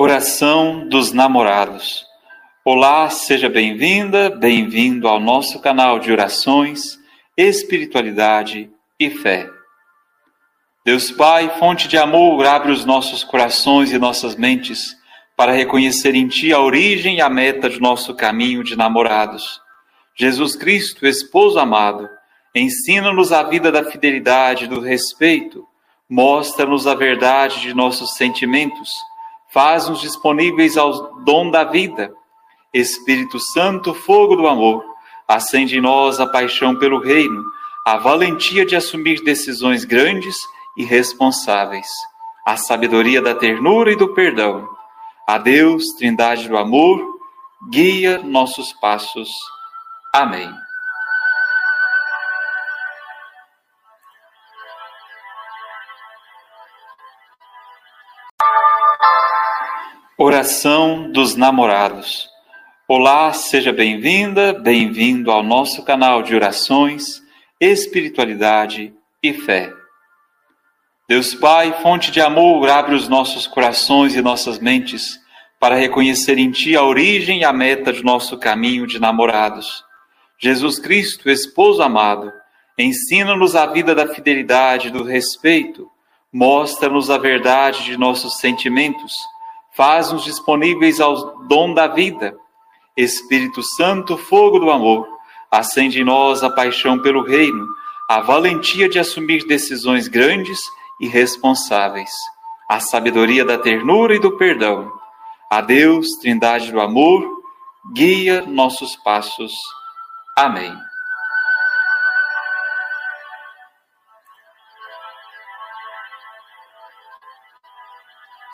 Oração dos Namorados. Olá, seja bem-vinda, bem-vindo ao nosso canal de orações, espiritualidade e fé. Deus Pai, fonte de amor, abre os nossos corações e nossas mentes para reconhecer em Ti a origem e a meta de nosso caminho de namorados. Jesus Cristo, esposo amado, ensina-nos a vida da fidelidade e do respeito, mostra-nos a verdade de nossos sentimentos faz-nos disponíveis ao dom da vida. Espírito Santo, fogo do amor, acende em nós a paixão pelo reino, a valentia de assumir decisões grandes e responsáveis, a sabedoria da ternura e do perdão. A Deus, Trindade do amor, guia nossos passos. Amém. Oração dos Namorados. Olá, seja bem-vinda, bem-vindo ao nosso canal de orações, espiritualidade e fé. Deus Pai, fonte de amor, abre os nossos corações e nossas mentes para reconhecer em Ti a origem e a meta de nosso caminho de namorados. Jesus Cristo, esposo amado, ensina-nos a vida da fidelidade e do respeito, mostra-nos a verdade de nossos sentimentos faz-nos disponíveis ao dom da vida. Espírito Santo, fogo do amor, acende em nós a paixão pelo reino, a valentia de assumir decisões grandes e responsáveis, a sabedoria da ternura e do perdão. A Deus, Trindade do amor, guia nossos passos. Amém.